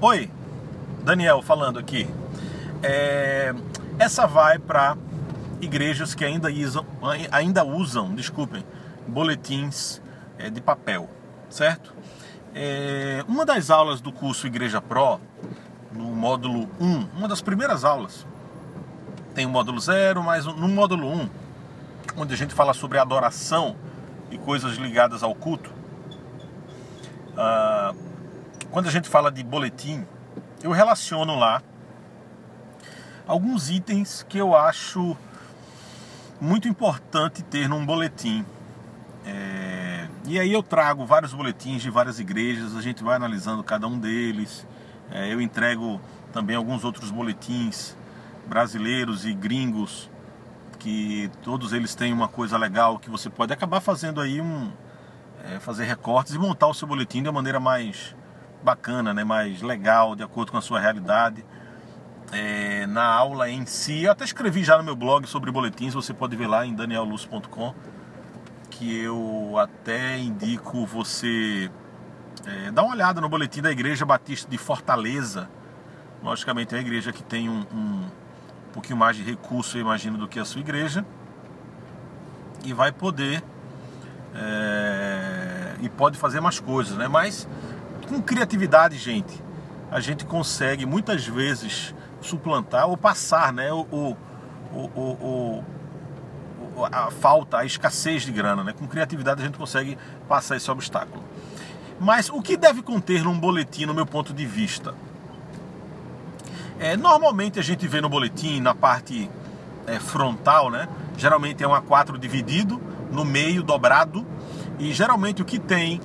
Oi, Daniel falando aqui. É, essa vai para igrejas que ainda usam, ainda usam, desculpem, boletins é, de papel, certo? É, uma das aulas do curso Igreja Pro, no módulo 1, uma das primeiras aulas, tem o módulo 0, mas no módulo 1, onde a gente fala sobre adoração e coisas ligadas ao culto, ah, quando a gente fala de boletim, eu relaciono lá alguns itens que eu acho muito importante ter num boletim. É, e aí eu trago vários boletins de várias igrejas, a gente vai analisando cada um deles. É, eu entrego também alguns outros boletins brasileiros e gringos, que todos eles têm uma coisa legal que você pode acabar fazendo aí um. É, fazer recortes e montar o seu boletim de uma maneira mais bacana, né, mais legal, de acordo com a sua realidade é, na aula em si. Eu até escrevi já no meu blog sobre boletins, você pode ver lá em danielluz.com, que eu até indico você é, dar uma olhada no boletim da Igreja Batista de Fortaleza. Logicamente é uma igreja que tem um, um, um pouquinho mais de recurso, eu imagino, do que a sua igreja. E vai poder é, e pode fazer mais coisas, né? Mas com criatividade, gente, a gente consegue muitas vezes suplantar ou passar né, o, o, o, o, a falta, a escassez de grana. Né? Com criatividade a gente consegue passar esse obstáculo. Mas o que deve conter num boletim, no meu ponto de vista? É, normalmente a gente vê no boletim, na parte é, frontal, né? geralmente é um A4 dividido, no meio dobrado, e geralmente o que tem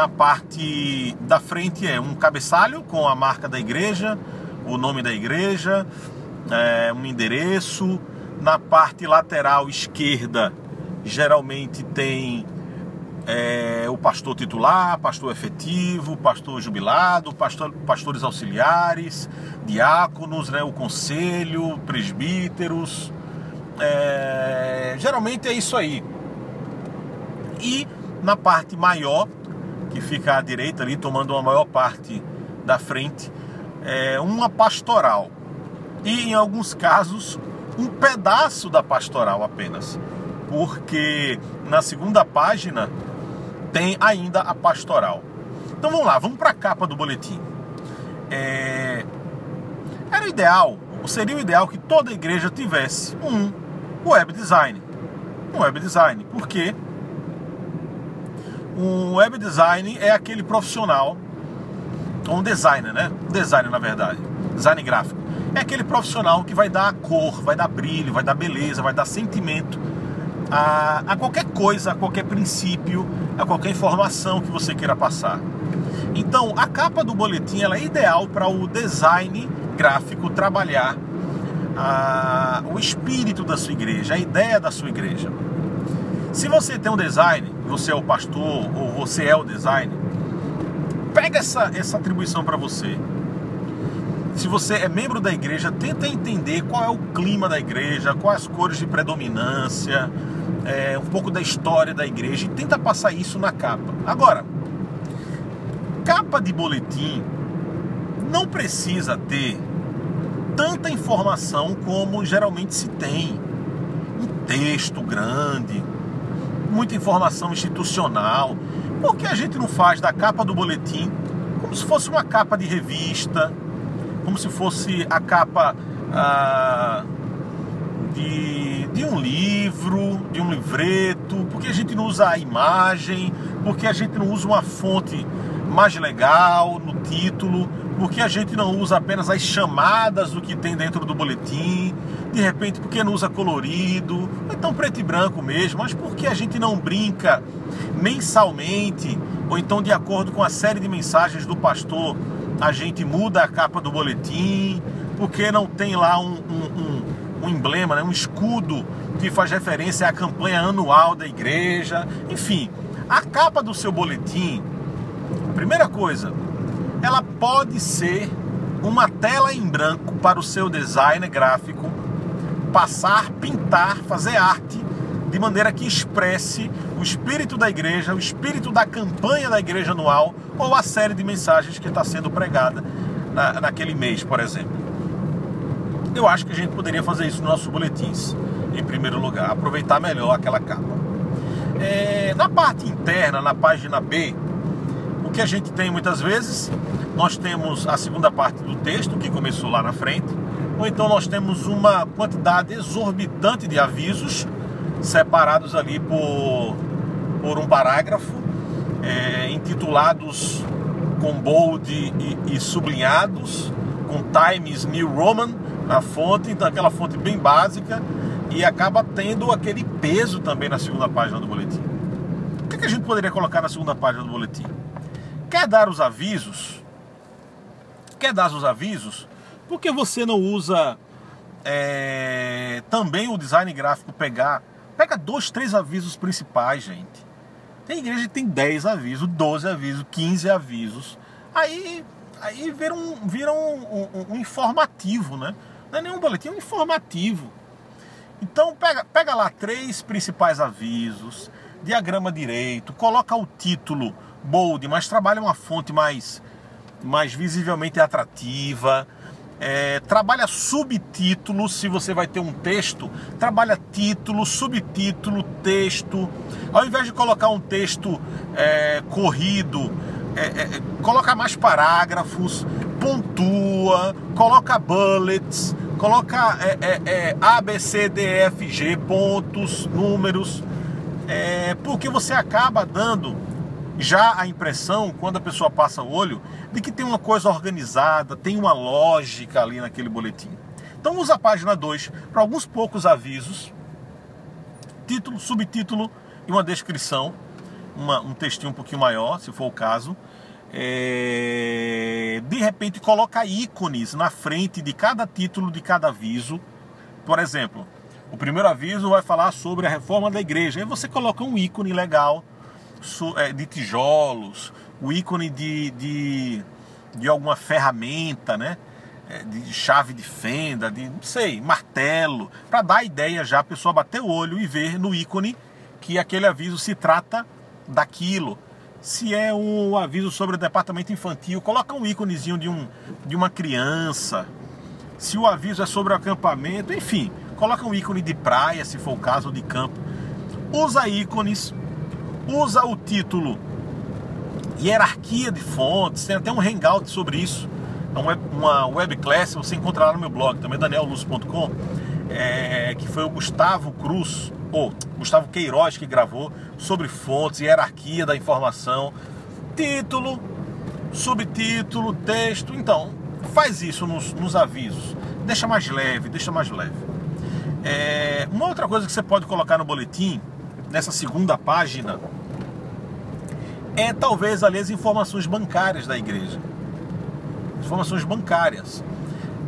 na parte da frente é um cabeçalho com a marca da igreja, o nome da igreja, é, um endereço. Na parte lateral esquerda, geralmente tem é, o pastor titular, pastor efetivo, pastor jubilado, pastor, pastores auxiliares, diáconos, né, o conselho, presbíteros. É, geralmente é isso aí. E na parte maior, que fica à direita ali, tomando a maior parte da frente, é, uma pastoral e, em alguns casos, um pedaço da pastoral apenas, porque na segunda página tem ainda a pastoral. Então vamos lá, vamos para a capa do boletim. É... Era ideal, seria o ideal que toda igreja tivesse um web design. Um web design, porque um web design é aquele profissional um designer, né? Um designer, na verdade. Design gráfico. É aquele profissional que vai dar cor, vai dar brilho, vai dar beleza, vai dar sentimento a, a qualquer coisa, a qualquer princípio, a qualquer informação que você queira passar. Então, a capa do boletim ela é ideal para o design gráfico trabalhar a, o espírito da sua igreja, a ideia da sua igreja. Se você tem um design, você é o pastor ou você é o design, pega essa, essa atribuição para você. Se você é membro da igreja, tenta entender qual é o clima da igreja, quais as cores de predominância, é, um pouco da história da igreja e tenta passar isso na capa. Agora, capa de boletim não precisa ter tanta informação como geralmente se tem. Um texto grande, muita informação institucional. Por que a gente não faz da capa do boletim como se fosse uma capa de revista, como se fosse a capa ah, de, de um livro, de um livreto? Por que a gente não usa a imagem? Por que a gente não usa uma fonte mais legal no título? Por que a gente não usa apenas as chamadas do que tem dentro do boletim? De repente, por que não usa colorido? Ou então preto e branco mesmo? Mas por que a gente não brinca mensalmente? Ou então, de acordo com a série de mensagens do pastor, a gente muda a capa do boletim? Por que não tem lá um, um, um, um emblema, né? um escudo que faz referência à campanha anual da igreja? Enfim, a capa do seu boletim, primeira coisa, ela pode ser uma tela em branco para o seu design gráfico passar, pintar, fazer arte de maneira que expresse o espírito da igreja, o espírito da campanha da igreja anual ou a série de mensagens que está sendo pregada na, naquele mês, por exemplo. Eu acho que a gente poderia fazer isso nos nossos boletins, em primeiro lugar, aproveitar melhor aquela capa. É, na parte interna, na página B, o que a gente tem muitas vezes, nós temos a segunda parte do texto, que começou lá na frente, ou então nós temos uma quantidade exorbitante de avisos separados ali por, por um parágrafo, é, intitulados com bold e, e, sublinhados, com Times New Roman na fonte, então aquela fonte bem básica, e acaba tendo aquele peso também na segunda página do boletim. O que, é que a gente poderia colocar na segunda página do boletim? Quer dar os avisos? Quer dar os avisos? Por que você não usa é, também o design gráfico pegar? Pega dois, três avisos principais, gente. Tem igreja que tem 10 avisos, 12 avisos, 15 avisos. Aí, aí vira, um, vira um, um, um informativo, né? Não é nenhum boletim, é um informativo. Então pega, pega lá três principais avisos, diagrama direito, coloca o título bold, mas trabalha uma fonte mais, mais visivelmente atrativa é, trabalha subtítulos, se você vai ter um texto, trabalha título, subtítulo, texto. Ao invés de colocar um texto é, corrido, é, é coloca mais parágrafos, pontua, coloca bullets, coloca é, é, A, B, C, D, F, G, pontos, números, porque você acaba dando já a impressão, quando a pessoa passa o olho, de que tem uma coisa organizada, tem uma lógica ali naquele boletim. Então usa a página 2 para alguns poucos avisos, título, subtítulo e uma descrição, uma, um textinho um pouquinho maior, se for o caso. É... De repente coloca ícones na frente de cada título de cada aviso. Por exemplo, o primeiro aviso vai falar sobre a reforma da igreja. Aí você coloca um ícone legal de tijolos, o ícone de, de, de alguma ferramenta, né? É, de chave de fenda, de não sei, martelo, para dar a ideia já a pessoa bater o olho e ver no ícone que aquele aviso se trata daquilo. Se é um aviso sobre o departamento infantil, coloca um íconezinho de, um, de uma criança. Se o aviso é sobre o acampamento, enfim, coloca um ícone de praia, se for o caso, ou de campo. Usa ícones usa o título Hierarquia de Fontes, tem até um hangout sobre isso, é uma webclass, você encontra lá no meu blog, também danielluz.com, é, que foi o Gustavo Cruz, ou Gustavo Queiroz que gravou sobre fontes, hierarquia da informação, título, subtítulo, texto, então faz isso nos, nos avisos, deixa mais leve, deixa mais leve. É, uma outra coisa que você pode colocar no boletim, nessa segunda página, é talvez ali as informações bancárias da igreja. Informações bancárias.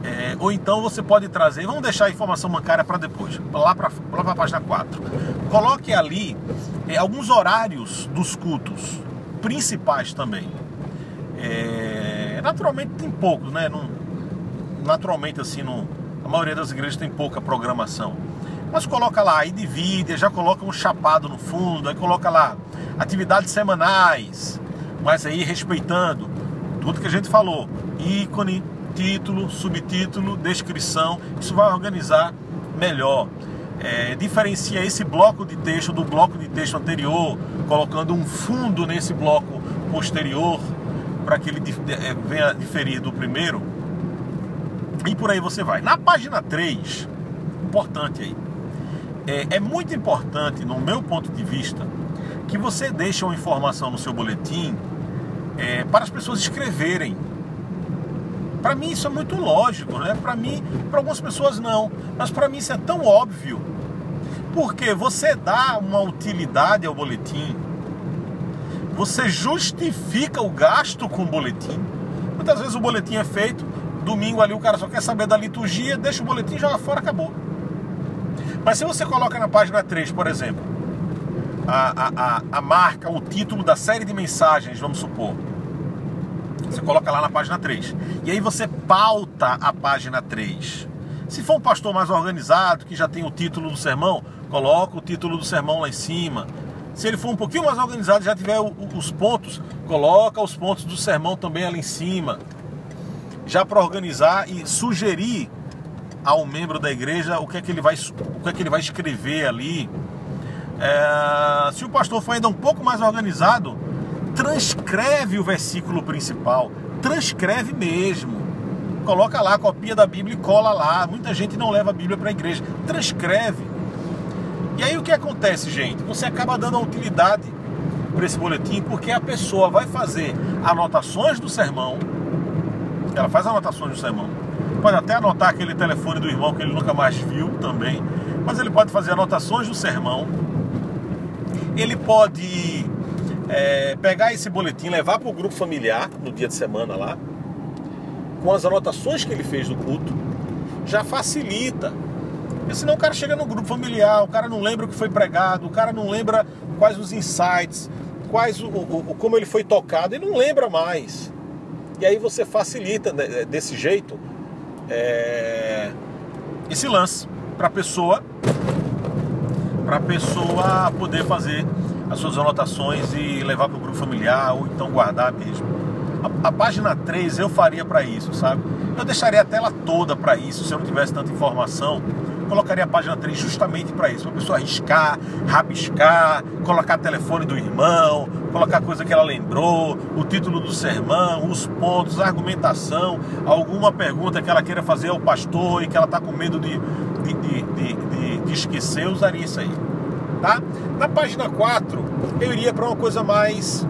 É, ou então você pode trazer, vamos deixar a informação bancária para depois, lá para a página 4. Coloque ali é, alguns horários dos cultos, principais também. É, naturalmente tem poucos, né? Não, naturalmente assim, não, a maioria das igrejas tem pouca programação. Mas coloca lá, aí divide, já coloca um chapado no fundo, aí coloca lá atividades semanais, mas aí respeitando tudo que a gente falou, ícone, título, subtítulo, descrição, isso vai organizar melhor. É, diferencia esse bloco de texto do bloco de texto anterior, colocando um fundo nesse bloco posterior para que ele é, venha diferir do primeiro. E por aí você vai. Na página 3, importante aí, é, é muito importante, no meu ponto de vista, que você deixe uma informação no seu boletim é, para as pessoas escreverem. Para mim isso é muito lógico, né? Para mim, para algumas pessoas não, mas para mim isso é tão óbvio. Porque você dá uma utilidade ao boletim, você justifica o gasto com o boletim. Muitas vezes o boletim é feito, domingo ali o cara só quer saber da liturgia, deixa o boletim, joga fora, acabou. Mas se você coloca na página 3, por exemplo, a, a, a, marca, o título da série de mensagens, vamos supor. Você coloca lá na página 3. E aí você pauta a página 3. Se for um pastor mais organizado, que já tem o título do sermão, coloca o título do sermão lá em cima. Se ele for um pouquinho mais organizado, já tiver os pontos, coloca os pontos do sermão também ali em cima. já para organizar e sugerir ao membro da igreja o que é que ele vai, o que é que ele vai escrever ali. É, se o pastor for ainda um pouco mais organizado, transcreve o versículo principal, transcreve mesmo. Coloca lá a copia da Bíblia e cola lá. Muita gente não leva a Bíblia para a igreja. Transcreve. E aí o que acontece, gente? Você acaba dando a utilidade para esse boletim porque a pessoa vai fazer anotações do sermão. Ela faz anotações do sermão Pode até anotar aquele telefone do irmão que ele nunca mais viu também. Mas ele pode fazer anotações do sermão. Ele pode é, pegar esse boletim, levar para o grupo familiar no dia de semana lá, com as anotações que ele fez do culto, já facilita. Porque senão o cara chega no grupo familiar, o cara não lembra o que foi pregado, o cara não lembra quais os insights, quais o, o como ele foi tocado, ele não lembra mais. E aí você facilita né, desse jeito é, esse lance para a pessoa para pessoa poder fazer as suas anotações e levar para o grupo familiar ou então guardar mesmo. A, a página 3 eu faria para isso, sabe? Eu deixaria a tela toda para isso, se eu não tivesse tanta informação colocaria a página 3 justamente para isso, para a pessoa riscar, rabiscar, colocar telefone do irmão, colocar coisa que ela lembrou, o título do sermão, os pontos, a argumentação, alguma pergunta que ela queira fazer ao pastor e que ela está com medo de, de, de, de, de esquecer, eu usaria isso aí. Tá? Na página 4, eu iria para uma coisa mais,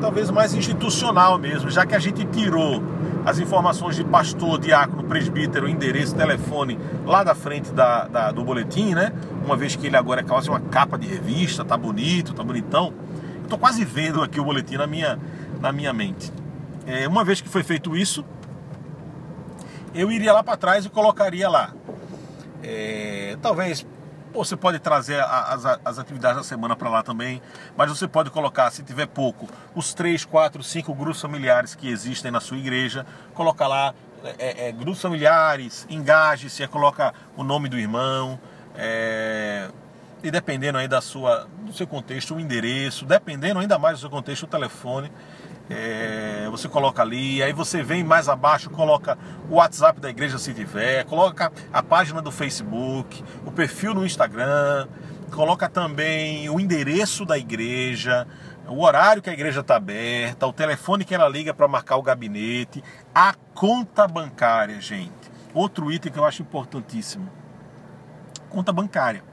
talvez mais institucional mesmo, já que a gente tirou as informações de pastor, diácono, presbítero, endereço, telefone lá da frente da, da, do boletim, né? Uma vez que ele agora é quase uma capa de revista, tá bonito, tá bonitão. Estou quase vendo aqui o boletim na minha, na minha mente. É, uma vez que foi feito isso, eu iria lá para trás e colocaria lá. É, talvez você pode trazer as, as atividades da semana para lá também, mas você pode colocar, se tiver pouco, os três, quatro, cinco grupos familiares que existem na sua igreja, coloca lá é, é, grupos familiares, engaje-se, coloca o nome do irmão, é, e dependendo aí da sua, do seu contexto, o endereço, dependendo ainda mais do seu contexto, o telefone, é, você coloca ali, aí você vem mais abaixo, coloca o WhatsApp da igreja se tiver, coloca a página do Facebook, o perfil no Instagram, coloca também o endereço da igreja, o horário que a igreja está aberta, o telefone que ela liga para marcar o gabinete, a conta bancária, gente. Outro item que eu acho importantíssimo: conta bancária.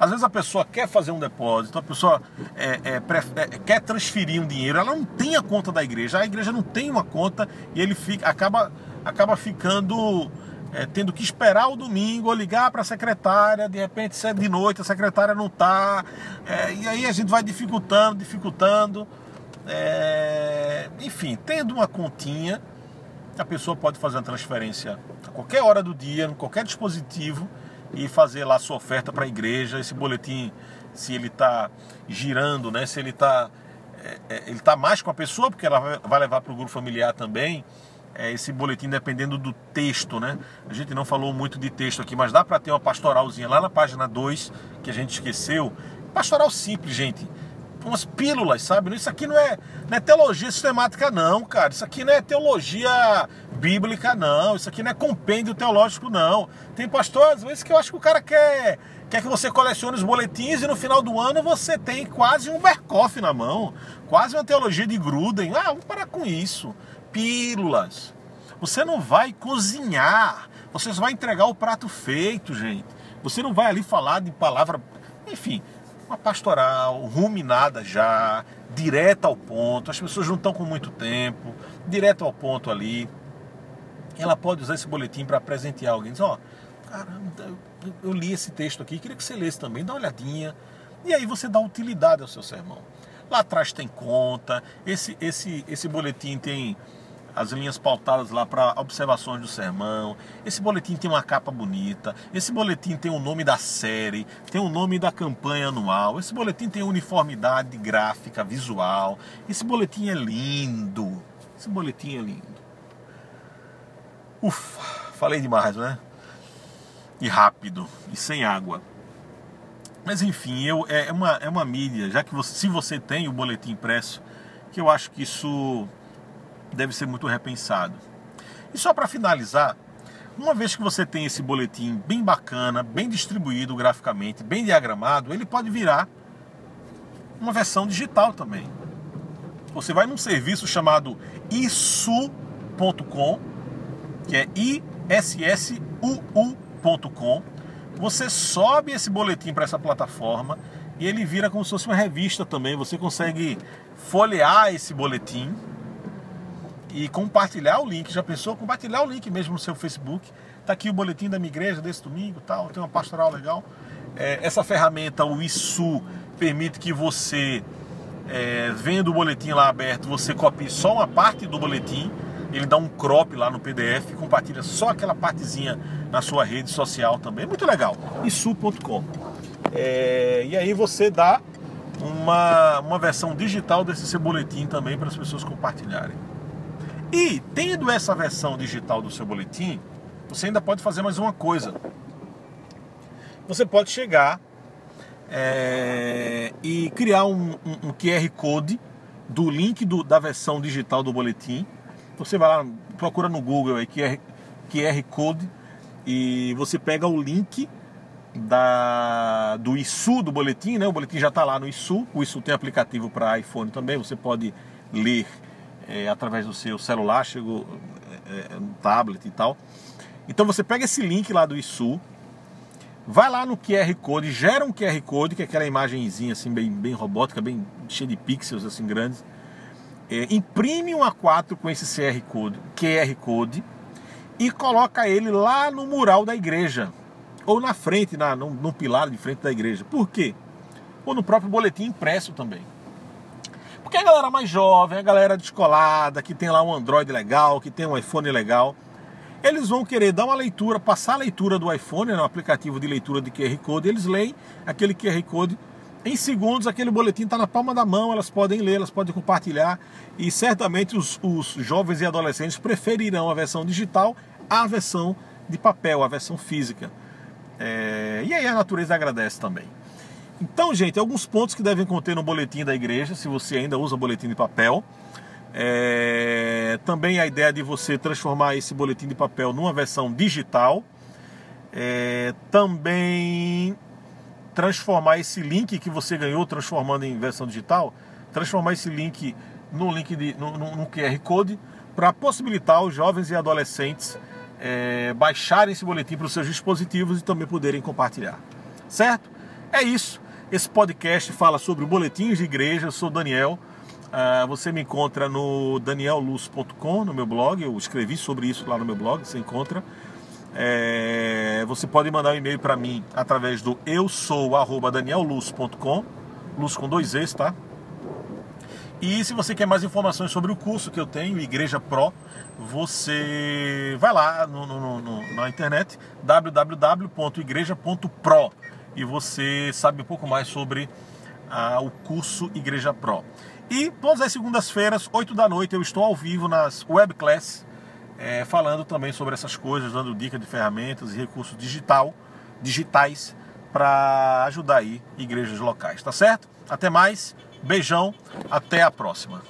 Às vezes a pessoa quer fazer um depósito, a pessoa é, é, é, quer transferir um dinheiro, ela não tem a conta da igreja, a igreja não tem uma conta e ele fica, acaba, acaba ficando é, tendo que esperar o domingo ou ligar para a secretária, de repente se é de noite, a secretária não está, é, e aí a gente vai dificultando, dificultando. Enfim, tendo uma continha, a pessoa pode fazer uma transferência a qualquer hora do dia, em qualquer dispositivo e fazer lá sua oferta para a igreja. Esse boletim, se ele está girando, né? se ele está é, é, ele tá mais com a pessoa, porque ela vai levar para o grupo familiar também. É, esse boletim dependendo do texto, né? A gente não falou muito de texto aqui, mas dá para ter uma pastoralzinha lá na página 2 que a gente esqueceu. Pastoral simples, gente umas pílulas, sabe? Isso aqui não é, não é teologia sistemática, não, cara. Isso aqui não é teologia bíblica, não. Isso aqui não é compêndio teológico, não. Tem pastor, às vezes, que eu acho que o cara quer, quer que você colecione os boletins e no final do ano você tem quase um Berkoff na mão. Quase uma teologia de Gruden. Ah, vamos parar com isso. Pílulas. Você não vai cozinhar. Você só vai entregar o prato feito, gente. Você não vai ali falar de palavra. Enfim, uma pastoral ruminada já, direta ao ponto, as pessoas não estão com muito tempo, direto ao ponto ali. Ela pode usar esse boletim para presentear alguém, diz, ó, oh, caramba, eu li esse texto aqui, queria que você lesse também, dá uma olhadinha. E aí você dá utilidade ao seu sermão. Lá atrás tem conta, esse, esse, esse boletim tem as linhas pautadas lá para observações do sermão. Esse boletim tem uma capa bonita. Esse boletim tem o nome da série, tem o nome da campanha anual. Esse boletim tem uniformidade gráfica, visual. Esse boletim é lindo. Esse boletim é lindo. Ufa, falei demais, né? E rápido, e sem água. Mas enfim, eu, é, é uma, é uma mídia, já que você, se você tem o boletim impresso, que eu acho que isso deve ser muito repensado. E só para finalizar, uma vez que você tem esse boletim bem bacana, bem distribuído graficamente, bem diagramado, ele pode virar uma versão digital também. Você vai num serviço chamado isu.com, que é issuu.com. Você sobe esse boletim para essa plataforma e ele vira como se fosse uma revista também. Você consegue folhear esse boletim e compartilhar o link. Já pensou? Compartilhar o link mesmo no seu Facebook. Tá aqui o boletim da minha igreja desse domingo, tal. Tem uma pastoral legal. É, essa ferramenta, o ISU, permite que você, é, vendo o boletim lá aberto, você copie só uma parte do boletim. Ele dá um crop lá no PDF compartilha só aquela partezinha na sua rede social também. Muito legal. isu.com. É, e aí você dá uma, uma versão digital desse seu boletim também para as pessoas compartilharem. E tendo essa versão digital do seu boletim, você ainda pode fazer mais uma coisa. Você pode chegar é, e criar um, um, um, QR Code do link do, da versão digital do boletim. Você vai lá, procura no Google aí QR, QR Code e você pega o link da, do ISU do boletim, né? O boletim já está lá no ISU. O ISU tem aplicativo para iPhone também. Você pode ler é, através do seu celular, chegou é, no tablet e tal. Então você pega esse link lá do ISU, vai lá no QR Code, gera um QR Code, que é aquela imagenzinha assim bem, bem robótica, bem cheia de pixels assim grandes. É, imprime um A4 com esse QR Code, QR Code e coloca ele lá no mural da igreja ou na frente, na, no, no pilar de frente da igreja. Por quê? Ou no próprio boletim impresso também. Porque a galera mais jovem, a galera descolada, que tem lá um Android legal, que tem um iPhone legal, eles vão querer dar uma leitura, passar a leitura do iPhone, no aplicativo de leitura de QR Code, eles leem aquele QR Code em segundos, aquele boletim está na palma da mão, elas podem ler, elas podem compartilhar e certamente os, os jovens e adolescentes preferirão a versão digital à versão de papel, a versão física. É, e aí a natureza agradece também. Então, gente, alguns pontos que devem conter no boletim da igreja, se você ainda usa boletim de papel. É, também a ideia de você transformar esse boletim de papel numa versão digital. É, também transformar esse link que você ganhou transformando em versão digital, transformar esse link no link de, no QR Code para possibilitar os jovens e adolescentes é, baixarem esse boletim para os seus dispositivos e também poderem compartilhar. Certo? É isso. Esse podcast fala sobre boletins de igreja. Eu sou Daniel. Uh, você me encontra no danielluz.com, no meu blog. Eu escrevi sobre isso lá no meu blog. Você encontra. É, você pode mandar um e-mail para mim através do eu sou danielluz.com, luz com dois Es, tá? E se você quer mais informações sobre o curso que eu tenho, Igreja Pro, você vai lá no, no, no, na internet www.igreja.pro e você sabe um pouco mais sobre ah, o curso Igreja Pro. E todas as segundas-feiras, 8 da noite, eu estou ao vivo nas webclass, é, falando também sobre essas coisas, dando dicas de ferramentas e recursos digital, digitais para ajudar aí igrejas locais, tá certo? Até mais, beijão, até a próxima.